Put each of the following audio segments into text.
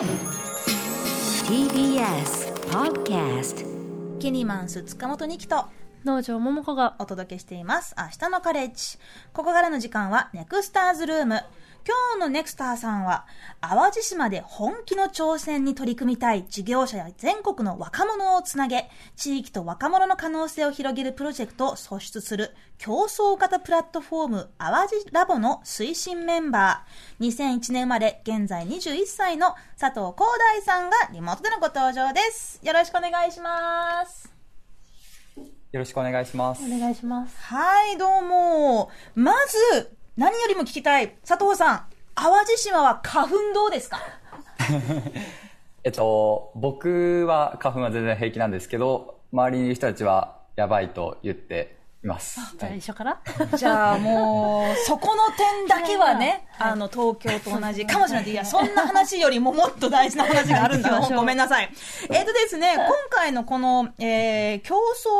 TBS Podcast キニマンス塚本二木と農場桃子がお届けしています。明日のカレッジ。ここからの時間はネクスターズルーム。今日のネクスターさんは、淡路島で本気の挑戦に取り組みたい事業者や全国の若者をつなげ、地域と若者の可能性を広げるプロジェクトを創出する競争型プラットフォーム淡路ラボの推進メンバー。2001年生まれ、現在21歳の佐藤光大さんがリモートでのご登場です。よろしくお願いします。よろしくお願いします。お願いします。はい、どうも。まず、何よりも聞きたい。佐藤さん、淡路島は花粉どうですか？えっと、僕は花粉は全然平気なんですけど、周りにいる人たちはやばいと言っています。じゃあ一緒から？じゃあもう、そこの点だけはね、あの、東京と同じかもしれない。いや、そんな話よりももっと大事な話があるんだごめんなさい。えっとですね、今回のこの、えー、競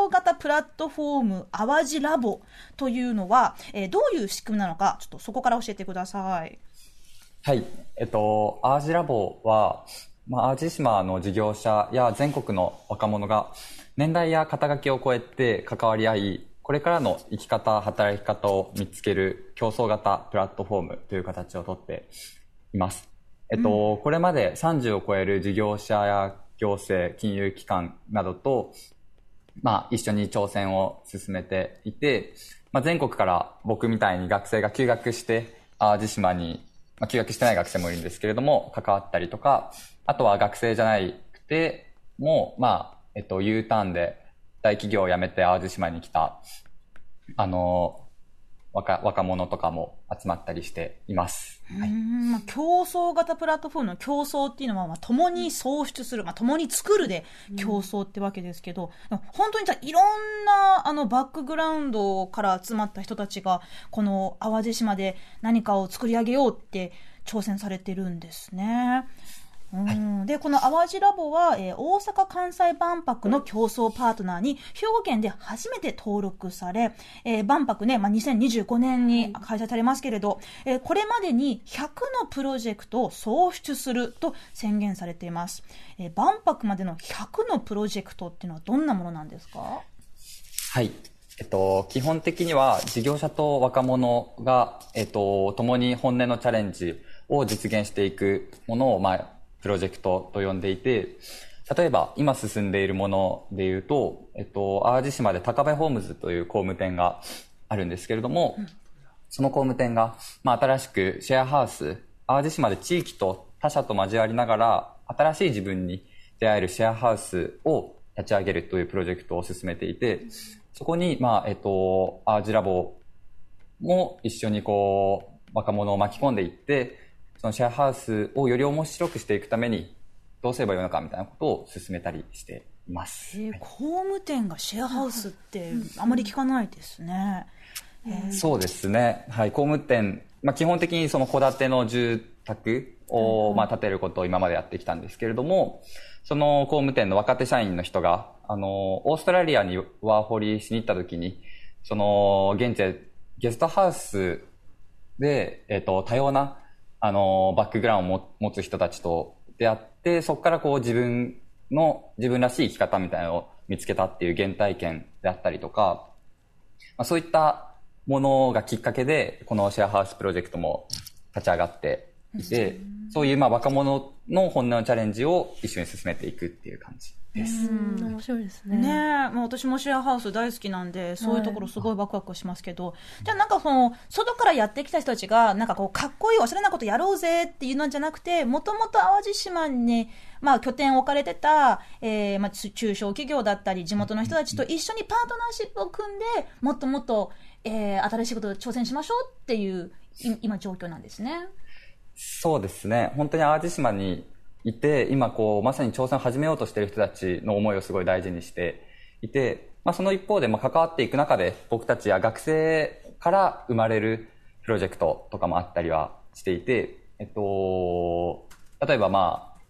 争型プラットフォーム、淡路ラボというのは、えー、どういう仕組みなのか、ちょっとそこから教えてください。はい。えっと、アージラボは、まあ、淡路島の事業者や全国の若者が年代や肩書きを超えて関わり合い、これからの生き方、働き方を見つける競争型プラットフォームという形をとっています。えっと、これまで30を超える事業者や行政、金融機関などと、まあ、一緒に挑戦を進めていて、まあ、全国から僕みたいに学生が休学して、淡路島に、まあ、休学してない学生もいるんですけれども、関わったりとか、あとは学生じゃなくて、もう、まあ、えっと、U ターンで大企業を辞めて淡路島に来た、あの、若、若者とかも集まったりしています。うーんまあ、競争型プラットフォームの競争っていうのは、まあ、共に創出する、まあ、共に作るで競争ってわけですけど、本当にじゃあいろんな、あの、バックグラウンドから集まった人たちが、この淡路島で何かを作り上げようって挑戦されてるんですね。うんで、この淡路ラボは、えー大阪・関西万博の競争パートナーに、兵庫県で初めて登録され、えー万博ね、まあ、2025年に開催されますけれど、えーこれまでに100のプロジェクトを創出すると宣言されています。えー万博までの100のプロジェクトっていうのはどんなものなんですか？はい。えっと、基本的には事業者と若者が、えっと、共に本音のチャレンジを実現していくものを、まあ、プロジェクトと呼んでいて、例えば今進んでいるもので言うと、えっと、淡路島で高部ホームズという工務店があるんですけれども、その工務店が、まあ、新しくシェアハウス、淡路島で地域と他社と交わりながら、新しい自分に出会えるシェアハウスを立ち上げるというプロジェクトを進めていて、そこに、まあ、えっと、アージラボも一緒にこう、若者を巻き込んでいって、そのシェアハウスをより面白くしていくために、どうすればいいのかみたいなことを進めたりしています。えー工務店がシェアハウスってあまり聞かないですね。えーそうですね。はい。工務店、まあ、基本的にその戸建ての住宅を、まあ、建てることを今までやってきたんですけれども、その工務店の若手社員の人が、あの、オーストラリアにワーホリしに行った時に、その、現地でゲストハウスで、えっ、と、多様な、あの、バックグラウンドを持つ人たちと出会って、そこからこう自分の、自分らしい生き方みたいなのを見つけたっていう原体験であったりとか、まあ、そういったものがきっかけで、このシェアハウスプロジェクトも立ち上がっていて、そういうまあ若者の本音のチャレンジを一緒に進めていくっていう感じです。うん、面白いですね。ねえ、もう私もシェアハウス大好きなんで、そういうところすごいワクワクしますけど、じゃあなんかその、外からやってきた人たちが、なんかこう、かっこいいおしゃれなことやろうぜっていうのじゃなくて、もともと淡路島に、まあ拠点を置かれてた、えー、まあ中中小企業だったり、地元の人たちと一緒にパートナーシップを組んで、もっともっと、えー、新しいことに挑戦しましょうっていう、い今状況なんですね。そうですね。本当に淡路島にいて、今こう、まさに挑戦を始めようとしている人たちの思いをすごい大事にしていて、まあその一方で、まあ関わっていく中で、僕たちや学生から生まれるプロジェクトとかもあったりはしていて、えっと、例えばまあ、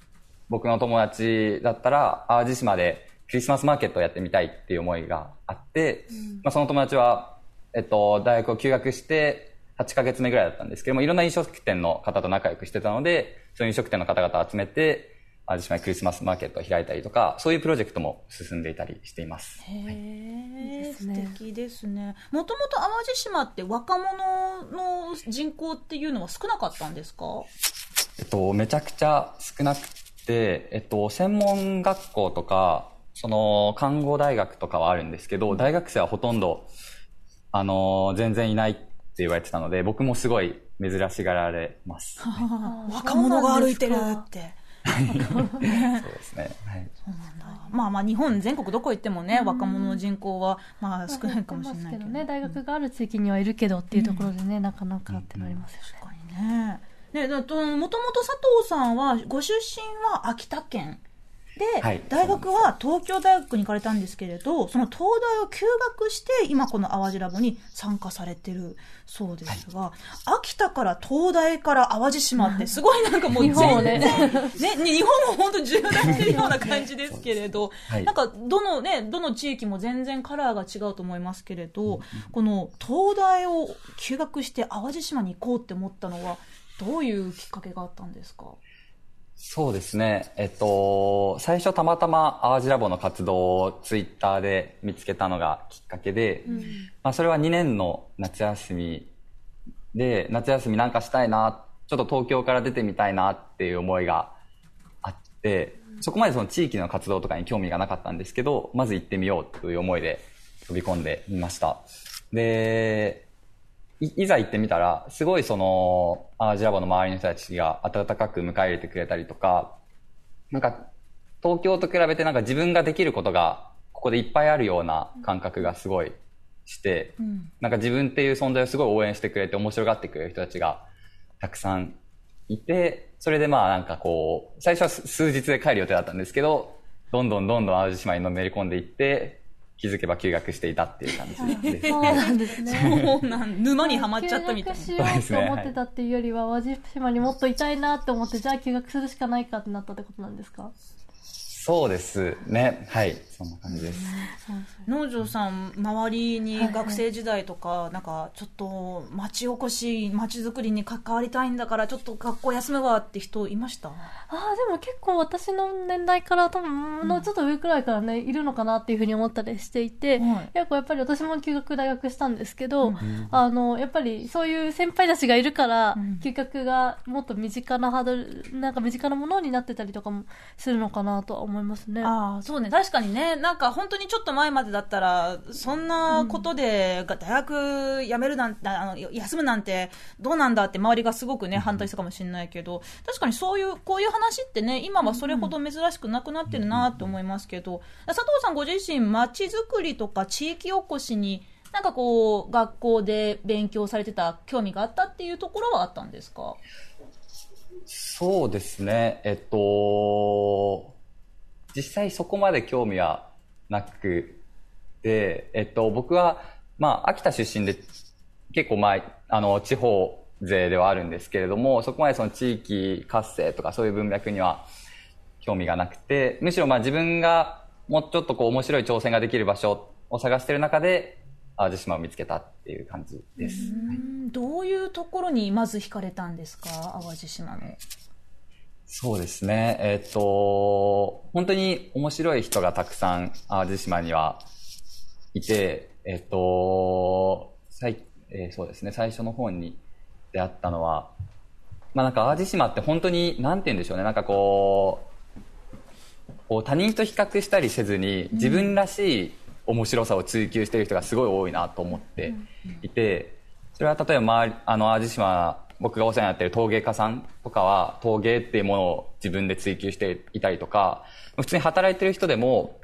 僕の友達だったら、淡路島でクリスマスマーケットをやってみたいっていう思いがあって、まあその友達は、えっと、大学を休学して、8ヶ月目ぐらいだったんですけども、いろんな飲食店の方と仲良くしてたので、その飲食店の方々を集めて、淡路島にクリスマスマーケットを開いたりとか、そういうプロジェクトも進んでいたりしています。へえ、ですね素敵ですね。もともと淡路島って若者の人口っていうのは少なかったんですか？えっと、めちゃくちゃ少なくて、えっと、専門学校とか、その、看護大学とかはあるんですけど、大学生はほとんど、あの、全然いない言われてたので、僕もすごい珍しがられます。若者が歩いてるって。そうですね。はい。まあまあ日本全国どこ行ってもね、若者の人口はまあ少ないかもしれないけど。ね、大学がある地域にはいるけどっていうところでね、なかなかってなりますよね。確かにね。ね、だともともと佐藤さんは、ご出身は秋田県。で、はい。大学は東京大学に行かれたんですけれど、その東大を休学して、今この淡路ラボに参加されてるそうですが、秋田から東大から淡路島って すごいなんかもう全日本ね。ね、日本を本当縦断してるような感じですけれど、はい。なんかどのね、どの地域も全然カラーが違うと思いますけれど、この東大を休学して淡路島に行こうって思ったのは、どういうきっかけがあったんですか？そうですね。えっと、最初たまたま淡路ラボの活動をツイッターで見つけたのがきっかけで、まあそれは2年の夏休みで、夏休みなんかしたいな、ちょっと東京から出てみたいなっていう思いがあって、そこまでその地域の活動とかに興味がなかったんですけど、まず行ってみようという思いで飛び込んでみました。で、いいざ行ってみたら、すごいその、淡路ラボの周りの人たちが温かく迎え入れてくれたりとか、なんか、東京と比べてなんか自分ができることが、ここでいっぱいあるような感覚がすごいして、なんか自分っていう存在をすごい応援してくれて面白がってくれる人たちがたくさんいて、それでまあなんかこう、最初は数数日で帰る予定だったんですけど、どんどんどんどん淡路島にのめり込んでいって、気づけば休学していたっていう感じです。そうなんですね。そうなん、沼にはまっちゃったみたいな。休学しようと思ってたっていうよりは、淡路島にもっといたいなって思って、じゃあ休学するしかないかってなったってことなんですか？そうですね。はい。そんな感じです。農場さん、周りに学生時代とか、なんか、ちょっと、町おこし、町づくりに関わりたいんだから、ちょっと学校休むわって人いました？ああ、でも結構私の年代から多分、のちょっと上くらいからね、いるのかなっていうふうに思ったりしていて、はい。結構やっぱり私も休学大学したんですけど、あの、やっぱりそういう先輩たちがいるから、休学がもっと身近なハードル、なんか身近なものになってたりとかもするのかなとは思いますね。ああ、そうね。確かにね、なんか本当にちょっと前までだったら、そんなことで、が大学辞めるなんて、あの、休むなんて、どうなんだって周りがすごくね、反対したかもしれないけど、確かにそういう、こういう話ってね、今はそれほど珍しくなくなってるなって思いますけど、佐藤さんご自身、街づくりとか地域おこしに、なんかこう、学校で勉強されてた興味があったっていうところはあったんですか？そうですね。えっと、実際そこまで興味はなくて、えっと、僕は、まあ、秋田出身で結構まあ、あの、地方勢ではあるんですけれども、そこまでその地域活性とかそういう文脈には興味がなくて、むしろまあ自分がもうちょっとこう面白い挑戦ができる場所を探している中で、淡路島を見つけたっていう感じです。うんどういうところにまず惹かれたんですか？淡路島の。そうですね。えっ、と、本当に面白い人がたくさん淡路島にはいて、えっ、と、さいえーそうですね、最初の方に出会ったのは、まあなんか淡路島って本当に、なんて言うんでしょうね、なんかこう、こう他人と比較したりせずに、自分らしい面白さを追求している人がすごい多いなと思っていて、それは例えば周り、あの、淡路島、僕がお世話になっている陶芸家さんとかは、陶芸っていうものを自分で追求していたりとか、普通に働いてる人でも、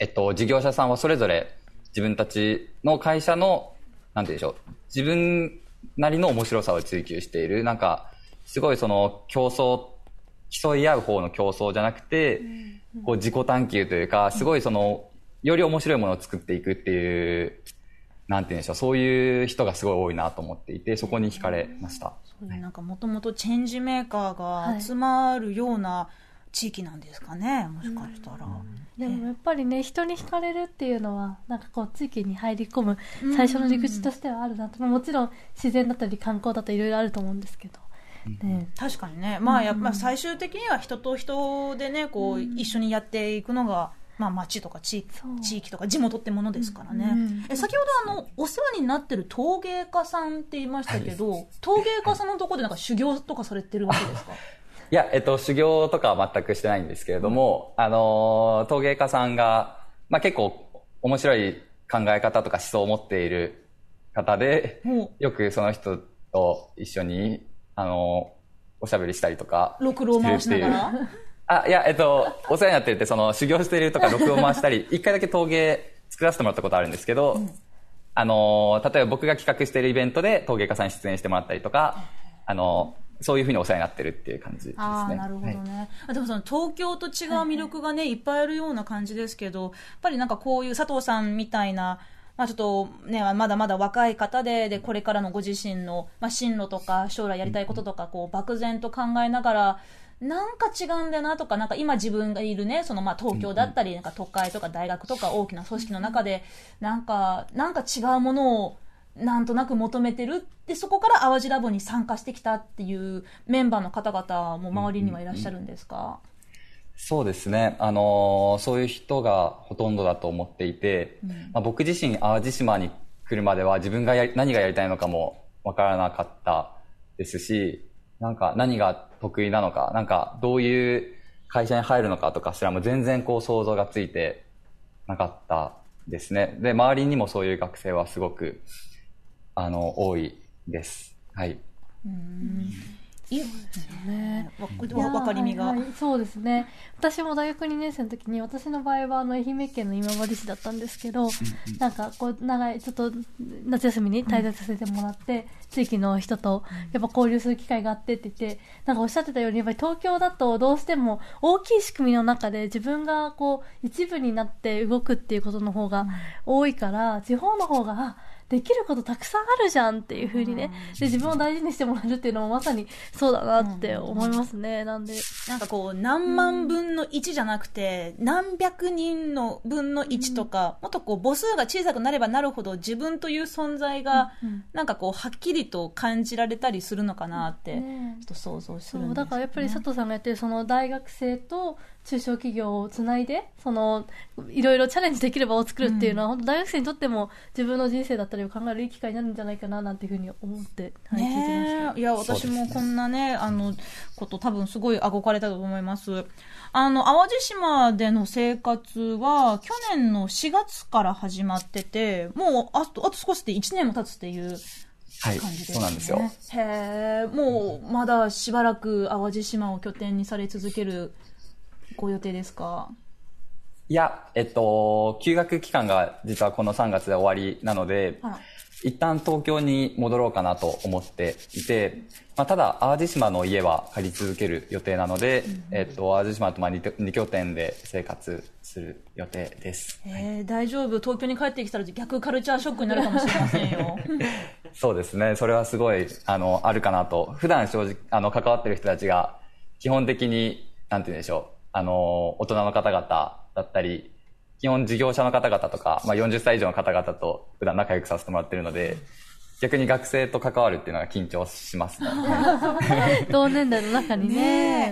えっと、事業者さんはそれぞれ自分たちの会社の、なんて言うんでしょう、自分なりの面白さを追求している、なんか、すごいその競争、競い合う方の競争じゃなくて、こう自己探求というか、すごいその、より面白いものを作っていくっていう、なんて言うんでしょう、そういう人がすごい多いなと思っていて、そこに惹かれました。そういうなんかもともとチェンジメーカーが集まるような地域なんですかね、もしかしたら。でもやっぱりね人に惹かれるっていうのはなんかこう地域に入り込む最初の入り口としてはあるなと、もちろん自然だったり観光だったりいろいろあると思うんですけど、ね、確かにね、まあやっぱ最終的には人と人でね、こう一緒にやっていくのが、まあ町とか地地域とか地元ってものですからね。うんえ先ほどあの、お世話になってる陶芸家さんって言いましたけど、陶芸家さんのところでなんか修行とかされてるわけですか？い。や、えっと、修行とかは全くしてないんですけれども、あのー、陶芸家さんが、まあ結構面白い考え方とか思想を持っている方で、もよくその人と一緒に、あのーおしゃべりしたりとか。う、ろくろを回しながら？あ、いや、えっと、お世話になってるって、その、修行してるとか、録音回したり、一回だけ陶芸作らせてもらったことあるんですけど、あのー、例えば僕が企画してるイベントで陶芸家さんに出演してもらったりとか、あのー、そういうふうにお世話になってるっていう感じですね。ああ、なるほどね。あでもその東京と違う魅力がね、いっぱいあるような感じですけど、やっぱりなんかこういう佐藤さんみたいな、まあちょっとね、まだまだ若い方で、で、これからのご自身の、まあ進路とか将来やりたいこととか、こう漠然と考えながら、なんか違うんだよなとか、なんか今自分がいるね、そのまあ東京だったり、なんか都会とか大学とか大きな組織の中で、なんか、なんか違うものを、なんとなく求めてるでそこから淡路ラボに参加してきたっていうメンバーの方々も周りにはいらっしゃるんですか、そうですね。あのーそういう人がほとんどだと思っていて、まあ、僕自身淡路島に来るまでは自分がやり何がやりたいのかもわからなかったですし、なんか何が得意なのか、なんかどういう会社に入るのかとかすらも全然こう想像がついてなかったですね。で、周りにもそういう学生はすごく、あの、多いです。はい。うんいねわわわかりみが、はいはいそうですね。私も大学2年生の時に私の場合はあの愛媛県の今治市だったんですけど、なんかこう長いちょっと夏休みに滞在させてもらって、地域の人とやっぱ交流する機会があってって言ってなんかおっしゃってたようにやっぱり東京だとどうしても大きい仕組みの中で自分がこう一部になって動くっていうことの方が多いから、地方の方があできることたくさんあるじゃんっていう風にね、で自分を大事にしてもらえるっていうのもまさにそうだなって思いますね、なんで。なんかこう何万分の1じゃなくて、何百人の分の1とか、もっとこう母数が小さくなればなるほど自分という存在が、なんかこうはっきりと感じられたりするのかなって、ねちょっと想像すそるんですよねうだからやっぱり佐藤さんがやってるその大学生と中小企業をつないでそのいろいろチャレンジできる場を作るっていうのは、本当大学生にとっても自分の人生だったりを考えるいい機会になるんじゃないかななんていうふうに思って、はい、聞いてましたいや、私もこんなね、あの、こと多分すごい憧れたと思います。あの、淡路島での生活は、去年の4月から始まってて、もう、あと、あと少しで1年も経つっていうはい。感じですね。そうなんですよ。へえ、もう、まだしばらく淡路島を拠点にされ続けるご予定ですか？いや、えっと、休学期間が実はこの3月で終わりなので、一旦東京に戻ろうかなと思っていて、まあ、ただ淡路島の家は借り続ける予定なので、えっと、淡路島とまあ 2, 2拠点で生活する予定です。えー、大丈夫東京に帰ってきたら逆カルチャーショックになるかもしれませんよ。そうですね。それはすごい、あの、あるかなと。普段正直、あの、関わってる人たちが、基本的に、なんて言うんでしょう。あの、大人の方々だったり、基本事業者の方々とか、まあ、40歳以上の方々と普段仲良くさせてもらってるので、逆に学生と関わるっていうのが緊張しますね。同年代の中にね。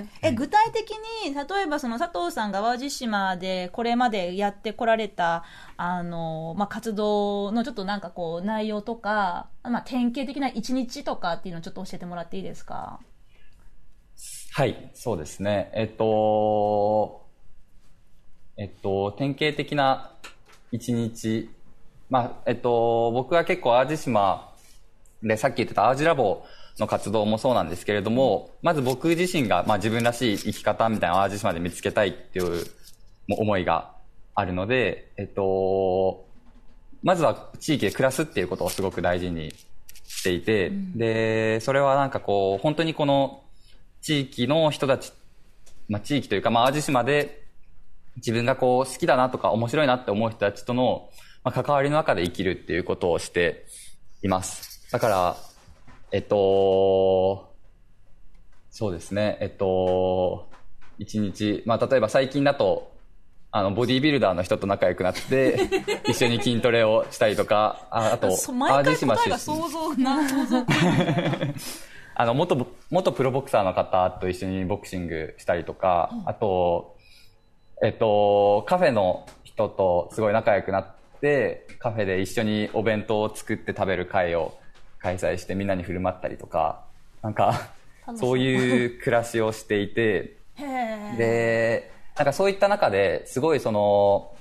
ねえ。え具体的に例えばその佐藤さんが淡路島でこれまでやってこられたあの、まあ、活動のちょっとなんかこう内容とか、まあ、典型的な一日とかっていうのをちょっと教えてもらっていいですか？はい、そうですね。えっと、えっと、典型的な一日、まあ、えっと、僕は結構淡路島でさっき言ってた淡路ラボの活動もそうなんですけれども、まず僕自身が、まあ、自分らしい生き方みたいな淡路島で見つけたいっていうも思いがあるので、えっと、まずは地域で暮らすっていうことをすごく大事にしていて、で、それはなんかこう、本当にこの地域の人たち、まあ地域というか、まあ淡路島で自分がこう好きだなとか面白いなって思う人たちとの、まあ、関わりの中で生きるっていうことをしています。だから、えっと、そうですね、えっと、一日、まあ例えば最近だと、あの、ボディービルダーの人と仲良くなって、一緒に筋トレをしたりとか、ああと、そう毎回答えが出身想像な、想像。あの、元、元プロボクサーの方と一緒にボクシングしたりとか、あと、えっと、カフェの人とすごい仲良くなって、カフェで一緒にお弁当を作って食べる会を開催してみんなに振る舞ったりとか、なんか、そういう暮らしをしていて、で、なんかそういった中ですごいその、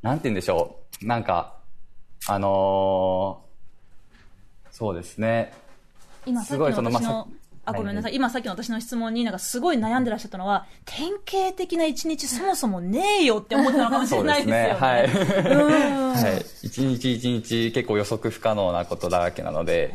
なんて言うんでしょう。なんか、あのーそうですね。今さっきの私の、まああ、ごめんなさい。はい今さっきの私の質問になんかすごい悩んでらっしゃったのは、典型的な一日そもそもねえよって思ってたのかもしれないですよね。はい。うんはい。一日一日結構予測不可能なことだらけなので、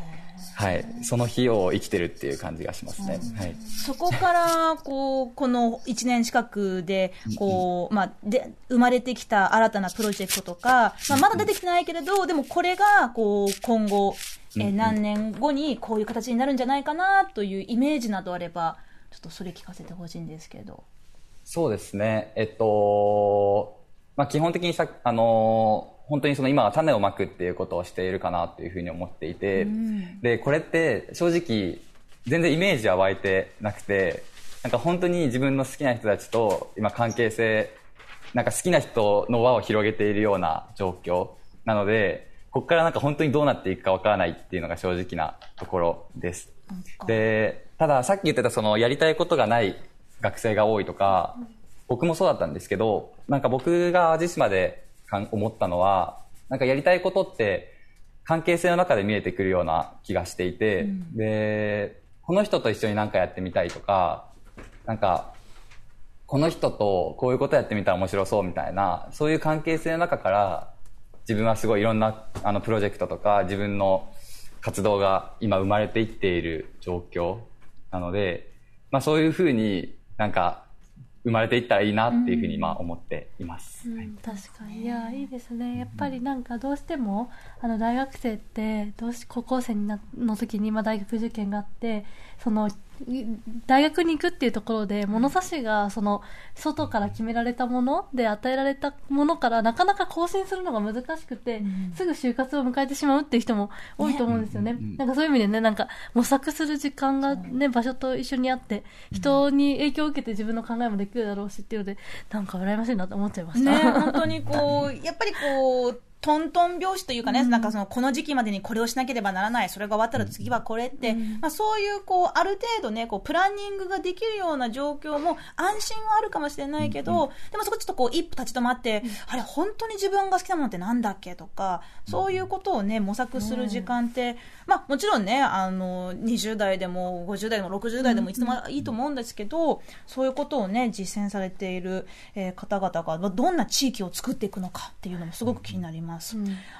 はい。その日を生きてるっていう感じがしますね。はい。そこから、こう、この1年近くで、こう、まあ、で、生まれてきた新たなプロジェクトとか、まあ、まだ出てきてないけれど、でもこれが、こう、今後、えー何年後にこういう形になるんじゃないかな、というイメージなどあれば、ちょっとそれ聞かせてほしいんですけど。そうですね。えっと、まあ基本的にさ、あのー本当にその今は種をまくっていうことをしているかなというふうに思っていて、で、これって正直全然イメージは湧いてなくて、なんか本当に自分の好きな人たちと今関係性、なんか好きな人の輪を広げているような状況なので、ここからなんか本当にどうなっていくかわからないっていうのが正直なところです。で、たださっき言ってたそのやりたいことがない学生が多いとか、僕もそうだったんですけど、なんか僕が淡路島で思ったのは、なんかやりたいことって関係性の中で見えてくるような気がしていて、で、この人と一緒になんかやってみたいとか、なんか、この人とこういうことやってみたら面白そうみたいな、そういう関係性の中から、自分はすごいいろんなあのプロジェクトとか自分の活動が今生まれていっている状況なので、まあそういうふうになんか生まれていったらいいなっていうふうに今思っています。うん、確かに。いやいいですね。やっぱりなんかどうしてもあの大学生ってどうし高校生の時に今大学受験があってそのい大学に行くっていうところで物差しがその外から決められたもので与えられたものからなかなか更新するのが難しくて、すぐ就活を迎えてしまうっていう人も多いと思うんですよね。なんかそういう意味でねなんか模索する時間がね場所と一緒にあって人に影響を受けて自分の考えもできるだろうしっていうのでなんか羨ましいなと思っちゃいました。ね、本当にこう、やっぱりこう、トントン拍子というかね、なんかその、この時期までにこれをしなければならない、それが終わったら次はこれって、まあそういうこう、ある程度ね、こう、プランニングができるような状況も安心はあるかもしれないけど、でもそこちょっとこう、一歩立ち止まって、あれ、本当に自分が好きなものってなんだっけとか、そういうことをね、模索する時間って、まあもちろんね、あの、20代でも50代でも60代でもいつでもいいと思うんですけど、そういうことをね、実践されている、えー方々が、どんな地域を作っていくのかっていうのもすごく気になります。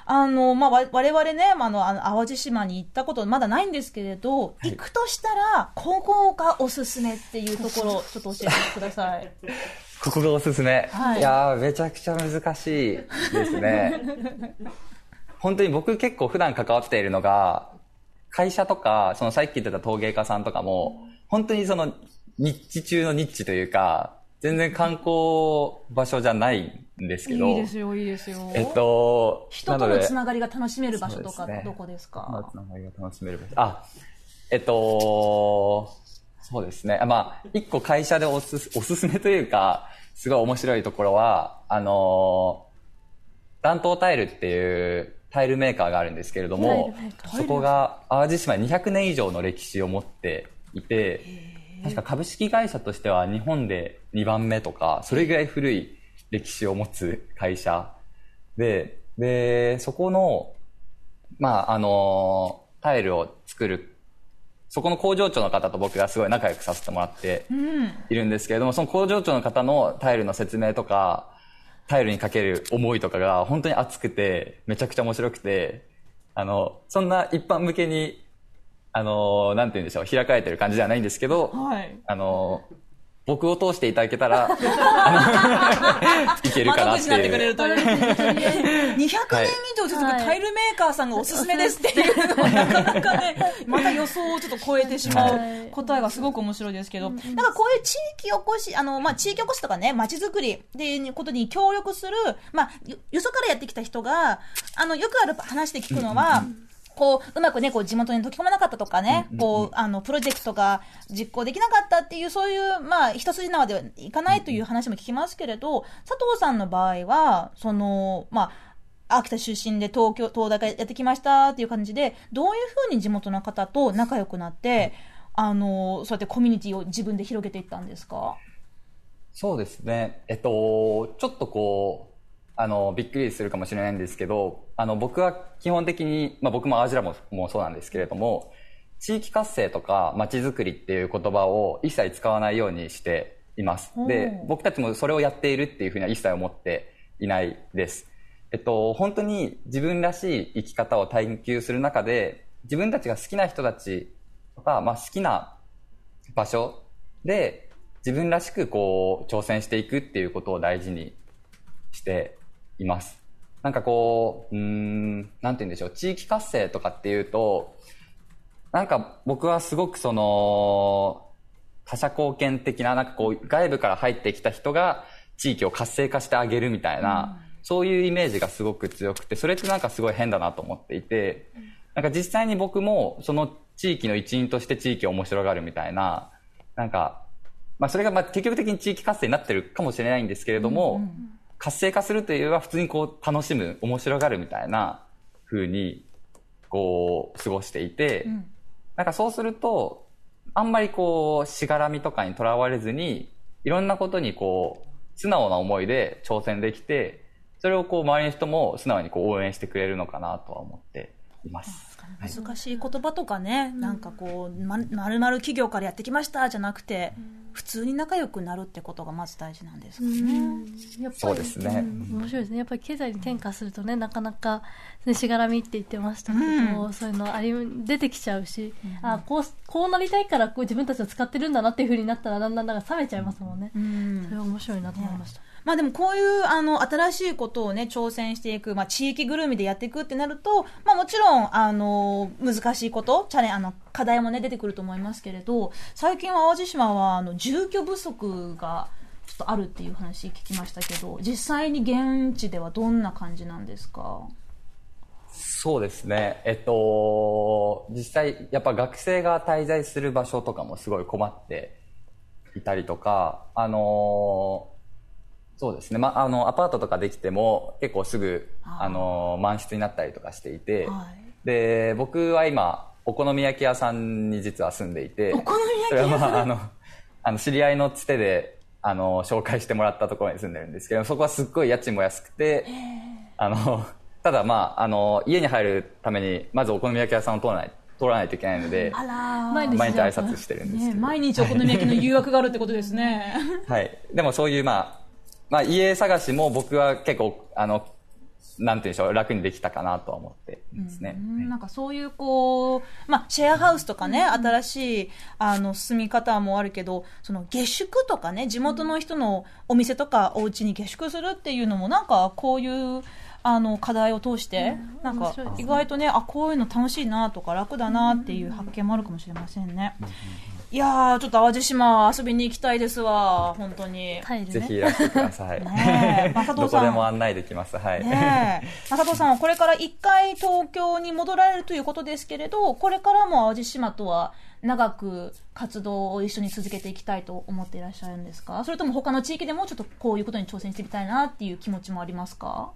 あの、まあ、わ我々ね、まあ、あの、あの淡路島に行ったことまだないんですけれど、行くとしたら、ここがおすすめっていうところ、ちょっと教えてください。ここがおすすめ。はいい、やー、めちゃくちゃ難しいですね。本当に僕結構普段関わっているのが、会社とか、そのさっき言ってた陶芸家さんとかも、本当にその、ニッチ中のニッチというか、全然観光場所じゃないんですけど、いいですよ、いいですよ。えっと、人とのつながりが楽しめる場所とか、ねどこですまあかつながりが楽しめる場所。あ、えっと、そうですね。あまあ、一個会社でおすす、おすすめというか、すごい面白いところは、あの、暖冬タイルっていうタイルメーカーがあるんですけれどもそこが淡路島に200年以上の歴史を持っていて、確か株式会社としては日本で2番目とか、それぐらい古い歴史を持つ会社で、で、そこの、まあ、あの、タイルを作る、そこの工場長の方と僕がすごい仲良くさせてもらってうん。いるんですけれども、その工場長の方のタイルの説明とか、タイルにかける思いとかが本当に熱くて、めちゃくちゃ面白くて、あの、そんな一般向けに、あの、なんて言うんでしょう、開かれてる感じではないんですけど、はい。あの、僕を通していただけたら、あの いけるかなって窓口になってくれいう。るとい。う。200年以上続くタイルメーカーさんがおすすめですっていうのはなかなかね、また予想をちょっと超えてしまはうい。答えがすごく面白いですけど、なんかこういう地域おこし、あの、まあ、地域おこしとかね、街づくりっていうことに協力する、まあ、よよそからやってきた人が、あの、よくある話で聞くのは、こう、うまくね、こう、地元に溶け込まなかったとかね、こう、あの、プロジェクトが実行できなかったっていう、そういう、まあ、一筋縄ではいかないという話も聞きますけれど、佐藤さんの場合は、その、まあ、秋田出身で東京、東大からやってきましたっていう感じで、どういうふうに地元の方と仲良くなって、あの、そうやってコミュニティを自分で広げていったんですか？そうですね。えっと、ちょっとこう、あの、びっくりするかもしれないんですけど、あの、僕は基本的に、まあ僕もアジラももそうなんですけれども、地域活性とか街づくりっていう言葉を一切使わないようにしていますで、僕たちもそれをやっているっていうふうには一切思っていないです。えっと、本当に自分らしい生き方を探求する中で、自分たちが好きな人たちとか、まあ好きな場所で自分らしくこう挑戦していくっていうことを大事にしています。なんかこう、うーん、なんて言うんでしょう、地域活性とかっていうと、なんか僕はすごくその、他者貢献的な、なんかこう、外部から入ってきた人が地域を活性化してあげるみたいな、そういうイメージがすごく強くて、それってなんかすごい変だなと思っていて、なんか実際に僕もその地域の一員として地域を面白がるみたいな、なんか、まあそれがまあ結局的に地域活性になってるかもしれないんですけれども、活性化するというよりは普通にこう楽しむ、面白がるみたいな風にこう過ごしていて、なんかそうすると、あんまりこうしがらみとかにとらわれずに、いろんなことにこう素直な思いで挑戦できて、それをこう周りの人も素直にこう応援してくれるのかなとは思っています。難しい言葉とかね、なんかこう、ま、まるまる企業からやってきましたじゃなくて、普通に仲良くなるってことがまず大事なんですかね。やっぱり。そうですね。ん。面白いですね。やっぱり経済に転嫁するとねなかなか、ね、しがらみって言ってましたけど、そういうのあり出てきちゃうし、あこうこうなりたいからこう自分たちを使ってるんだなっていうふうになったらだんだんなんか冷めちゃいますもんね、うん。それは面白いなと思いました、まあでもこういうあの新しいことをね挑戦していく、まあ地域ぐるみでやっていくってなると、まあもちろんあの難しいこと、チャレンあの課題もね出てくると思いますけれど、最近は淡路島はあの住居不足がちょっとあるっていう話聞きましたけど、実際に現地ではどんな感じなんですか？そうですね。えっと、実際、やっぱ学生が滞在する場所とかもすごい困っていたりとか、あのそうですね。まあ、あの、アパートとかできても結構すぐ、あの満室になったりとかしていて、はいで、僕は今、お好み焼き屋さんに実は住んでいて、お好み焼きそれはまあ、あの、あの、知り合いのつてで、あの、紹介してもらったところに住んでるんですけど、そこはすっごい家賃も安くて、あの、ただまあ、あの、家に入るために、まずお好み焼き屋さんを通らない、通らないといけないので、あら毎日毎日挨拶してるんですけね、ど。毎日お好み焼きの誘惑があるってことですね。はい。でもそういう、まあ、まあ、家探しも僕は結構、あの、なんていうんでしょう、楽にできたかなとは思っていますね。うんなんかそういうこう、まあ、シェアハウスとかね、新しいあの住み方もあるけどその下宿とかね地元の人のお店とかお家に下宿するっていうのもなんかこういうあの課題を通して、なんか面白いですね意外とねあこういうの楽しいなとか楽だなっていう発見もあるかもしれませんね。いやーちょっと淡路島遊びに行きたいですわ本当に。ねぜひいらしてください。ねえまあ佐藤さんどこでも案内できます。はい。ねえ。藤さんはこれから一回東京に戻られるということですけれど、これからも淡路島とは長く活動を一緒に続けていきたいと思っていらっしゃるんですか？それとも他の地域でもちょっとこういうことに挑戦してみたいなっていう気持ちもありますか？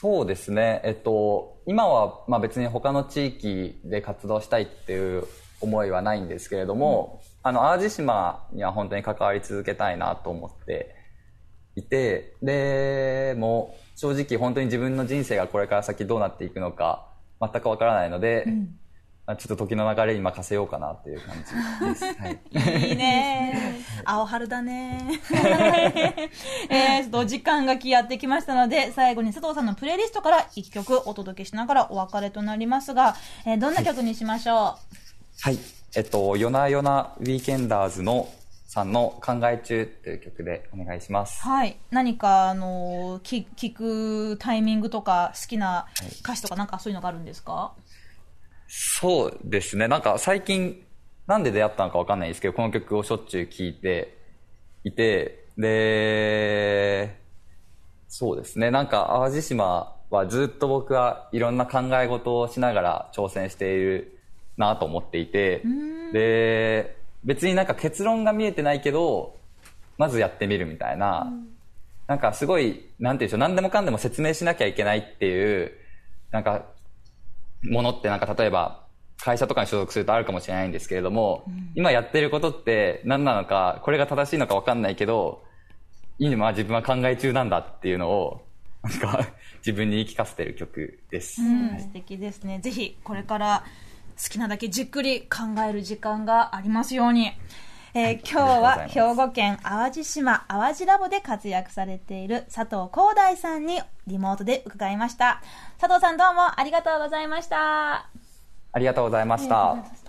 そうですね。えっと、今は、まあ別に他の地域で活動したいっていう思いはないんですけれども、あの、淡路島には本当に関わり続けたいなと思っていて、で、もう正直本当に自分の人生がこれから先どうなっていくのか全くわからないので、まあちょっと時の流れに任せようかなっていう感じです。はい。いいね。青春だね。えー、ちょっとお時間がやってきましたので、最後に佐藤さんのプレイリストから一曲お届けしながらお別れとなりますが、えーどんな曲にしましょう、はい。えっと、夜な夜なウィーケンダーズのさんの考え中という曲でお願いします。はい。何か、あの、き聞くタイミングとか、好きな歌詞とか、なんかそういうのがあるんですか？そうですね。なんか最近、なんで出会ったのかわかんないですけど、この曲をしょっちゅう聴いていて、で、そうですね。なんか淡路島はずっと僕はいろんな考え事をしながら挑戦しているなと思っていて、で、別になんか結論が見えてないけど、まずやってみるみたいな、なんかすごい、なんていうんでしょう、何でもかんでも説明しなきゃいけないっていう、なんかものってなんか例えば会社とかに所属するとあるかもしれないんですけれども、今やってることって何なのか、これが正しいのか分かんないけど、今自分は考え中なんだっていうのを、なんか 自分に言い聞かせてる曲です。うん、素敵ですね。ぜひ、これから好きなだけじっくり考える時間がありますように。えー今日は兵庫県淡路島淡路ラボで活躍されている佐藤光大さんにリモートで伺いました。佐藤さんどうもありがとうございました。ありがとうございました。